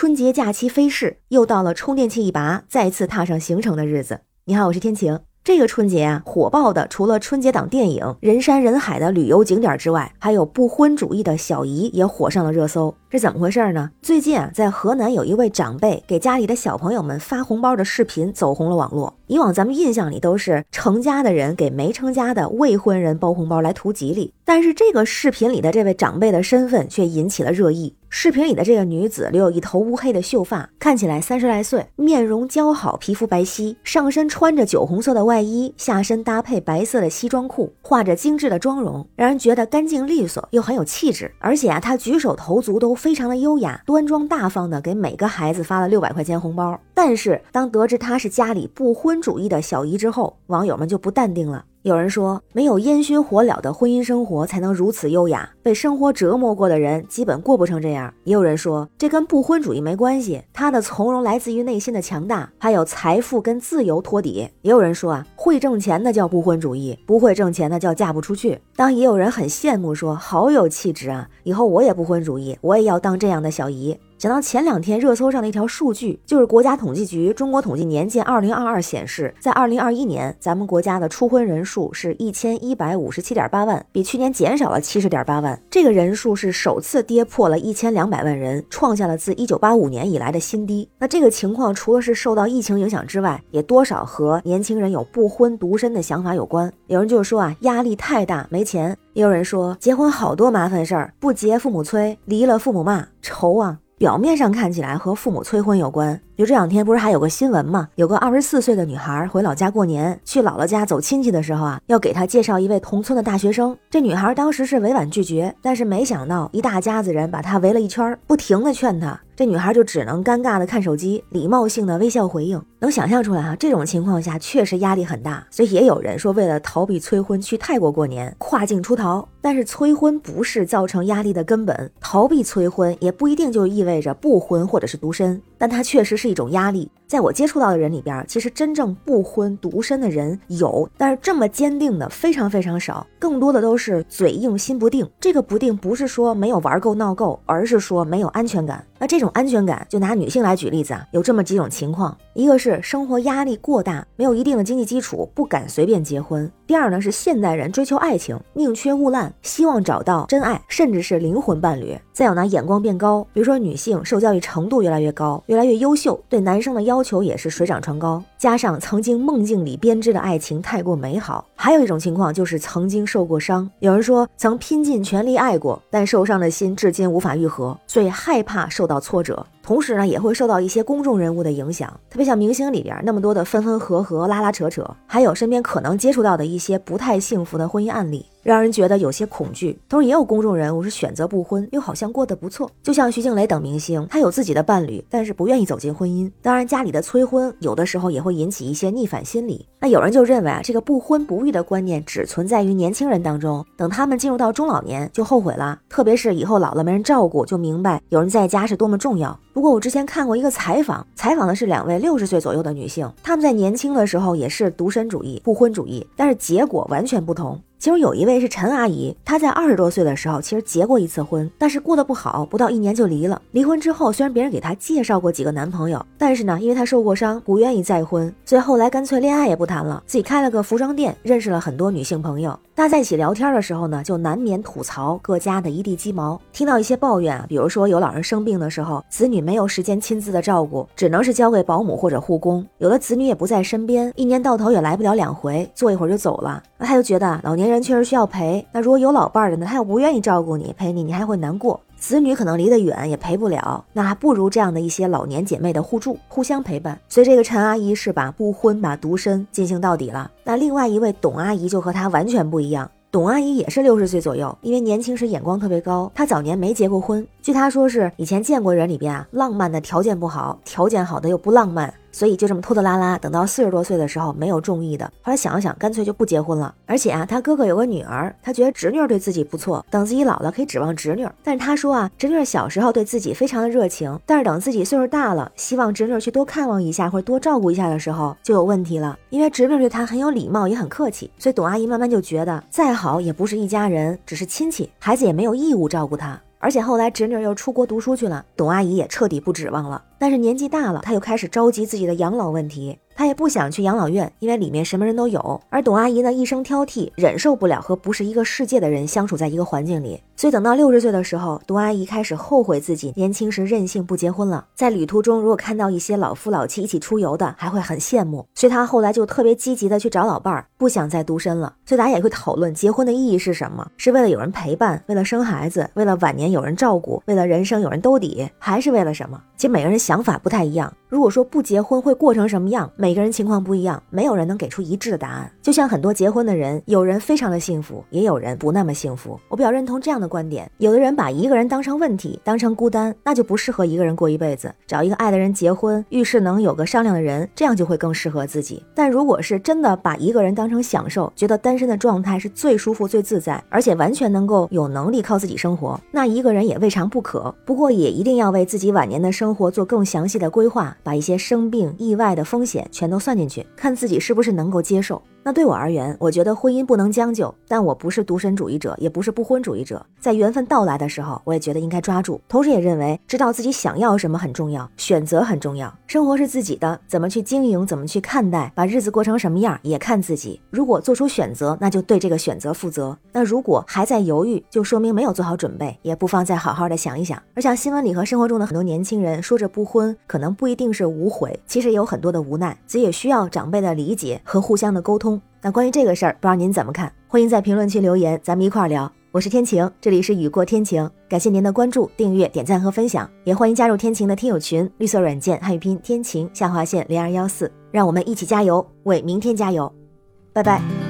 春节假期飞逝，又到了充电器一拔，再次踏上行程的日子。你好，我是天晴。这个春节啊，火爆的除了春节档电影、人山人海的旅游景点之外，还有不婚主义的小姨也火上了热搜。这怎么回事呢？最近啊，在河南有一位长辈给家里的小朋友们发红包的视频走红了网络。以往咱们印象里都是成家的人给没成家的未婚人包红包来图吉利，但是这个视频里的这位长辈的身份却引起了热议。视频里的这个女子留有一头乌黑的秀发，看起来三十来岁，面容姣好，皮肤白皙，上身穿着酒红色的外衣，下身搭配白色的西装裤，画着精致的妆容，让人觉得干净利索又很有气质。而且啊，她举手投足都非常的优雅，端庄大方的给每个孩子发了六百块钱红包。但是当得知她是家里不婚，主义的小姨之后，网友们就不淡定了。有人说，没有烟熏火燎的婚姻生活才能如此优雅。被生活折磨过的人，基本过不成这样。也有人说，这跟不婚主义没关系，她的从容来自于内心的强大，还有财富跟自由托底。也有人说啊，会挣钱的叫不婚主义，不会挣钱的叫嫁不出去。当也有人很羡慕说，好有气质啊，以后我也不婚主义，我也要当这样的小姨。讲到前两天热搜上的一条数据，就是国家统计局中国统计年鉴二零二二显示，在二零二一年，咱们国家的初婚人数是一千一百五十七点八万，比去年减少了七十点八万。这个人数是首次跌破了一千两百万人，创下了自一九八五年以来的新低。那这个情况除了是受到疫情影响之外，也多少和年轻人有不婚独身的想法有关。有人就说啊，压力太大，没钱；也有人说结婚好多麻烦事儿，不结父母催，离了父母骂，愁啊。表面上看起来和父母催婚有关，就这两天不是还有个新闻吗？有个二十四岁的女孩回老家过年，去姥姥家走亲戚的时候啊，要给她介绍一位同村的大学生。这女孩当时是委婉拒绝，但是没想到一大家子人把她围了一圈，不停的劝她。这女孩就只能尴尬的看手机，礼貌性的微笑回应。能想象出来啊，这种情况下确实压力很大。所以也有人说，为了逃避催婚，去泰国过年，跨境出逃。但是催婚不是造成压力的根本，逃避催婚也不一定就意味着不婚或者是独身，但它确实是一种压力。在我接触到的人里边，其实真正不婚独身的人有，但是这么坚定的非常非常少，更多的都是嘴硬心不定。这个不定不是说没有玩够闹够，而是说没有安全感。那这种安全感，就拿女性来举例子啊，有这么几种情况：一个是生活压力过大，没有一定的经济基础，不敢随便结婚；第二呢是现代人追求爱情，宁缺毋滥，希望找到真爱，甚至是灵魂伴侣；再有呢眼光变高，比如说女性受教育程度越来越高，越来越优秀，对男生的要。要求也是水涨船高，加上曾经梦境里编织的爱情太过美好，还有一种情况就是曾经受过伤。有人说曾拼尽全力爱过，但受伤的心至今无法愈合，所以害怕受到挫折。同时呢，也会受到一些公众人物的影响，特别像明星里边那么多的分分合合、拉拉扯扯，还有身边可能接触到的一些不太幸福的婚姻案例，让人觉得有些恐惧。同时，也有公众人物是选择不婚，又好像过得不错，就像徐静蕾等明星，她有自己的伴侣，但是不愿意走进婚姻。当然，家里的催婚有的时候也会引起一些逆反心理。那有人就认为啊，这个不婚不育的观念只存在于年轻人当中，等他们进入到中老年就后悔了，特别是以后老了没人照顾，就明白有人在家是多么重要。不过我之前看过一个采访，采访的是两位六十岁左右的女性，她们在年轻的时候也是独身主义、不婚主义，但是结果完全不同。其中有一位是陈阿姨，她在二十多岁的时候其实结过一次婚，但是过得不好，不到一年就离了。离婚之后，虽然别人给她介绍过几个男朋友，但是呢，因为她受过伤，不愿意再婚，所以后来干脆恋爱也不谈了，自己开了个服装店，认识了很多女性朋友。大家在一起聊天的时候呢，就难免吐槽各家的一地鸡毛，听到一些抱怨啊，比如说有老人生病的时候，子女没有时间亲自的照顾，只能是交给保姆或者护工；有的子女也不在身边，一年到头也来不了两回，坐一会儿就走了。那他就觉得老年人确实需要陪。那如果有老伴儿的呢，他又不愿意照顾你陪你，你还会难过。子女可能离得远，也陪不了，那还不如这样的一些老年姐妹的互助，互相陪伴。所以这个陈阿姨是把不婚把独身进行到底了。那另外一位董阿姨就和她完全不一样。董阿姨也是六十岁左右，因为年轻时眼光特别高，她早年没结过婚。据她说，是以前见过人里边啊，浪漫的条件不好，条件好的又不浪漫。所以就这么拖拖拉拉，等到四十多岁的时候没有中意的，后来想了想，干脆就不结婚了。而且啊，他哥哥有个女儿，他觉得侄女对自己不错，等自己老了可以指望侄女。但是他说啊，侄女小时候对自己非常的热情，但是等自己岁数大了，希望侄女去多看望一下或者多照顾一下的时候，就有问题了。因为侄女对他很有礼貌，也很客气，所以董阿姨慢慢就觉得再好也不是一家人，只是亲戚，孩子也没有义务照顾他。而且后来侄女又出国读书去了，董阿姨也彻底不指望了。但是年纪大了，她又开始着急自己的养老问题。她也不想去养老院，因为里面什么人都有。而董阿姨呢，一生挑剔，忍受不了和不是一个世界的人相处在一个环境里。所以等到六十岁的时候，董阿姨开始后悔自己年轻时任性不结婚了。在旅途中，如果看到一些老夫老妻一起出游的，还会很羡慕。所以她后来就特别积极的去找老伴儿，不想再独身了。所以大家也会讨论结婚的意义是什么？是为了有人陪伴，为了生孩子，为了晚年有人照顾，为了人生有人兜底，还是为了什么？其实每个人想法不太一样。如果说不结婚会过成什么样，每个人情况不一样，没有人能给出一致的答案。就像很多结婚的人，有人非常的幸福，也有人不那么幸福。我比较认同这样的观点：有的人把一个人当成问题，当成孤单，那就不适合一个人过一辈子。找一个爱的人结婚，遇事能有个商量的人，这样就会更适合自己。但如果是真的把一个人当成享受，觉得单身的状态是最舒服、最自在，而且完全能够有能力靠自己生活，那一个人也未尝不可。不过也一定要为自己晚年的生活做更详细的规划。把一些生病、意外的风险全都算进去，看自己是不是能够接受。那对我而言，我觉得婚姻不能将就，但我不是独身主义者，也不是不婚主义者。在缘分到来的时候，我也觉得应该抓住，同时也认为知道自己想要什么很重要，选择很重要。生活是自己的，怎么去经营，怎么去看待，把日子过成什么样也看自己。如果做出选择，那就对这个选择负责；那如果还在犹豫，就说明没有做好准备，也不妨再好好的想一想。而像新闻里和生活中的很多年轻人说着不婚，可能不一定是无悔，其实也有很多的无奈，所以也需要长辈的理解和互相的沟通。那关于这个事儿，不知道您怎么看？欢迎在评论区留言，咱们一块儿聊。我是天晴，这里是雨过天晴，感谢您的关注、订阅、点赞和分享，也欢迎加入天晴的听友群，绿色软件汉语拼天晴下划线零二幺四，让我们一起加油，为明天加油，拜拜。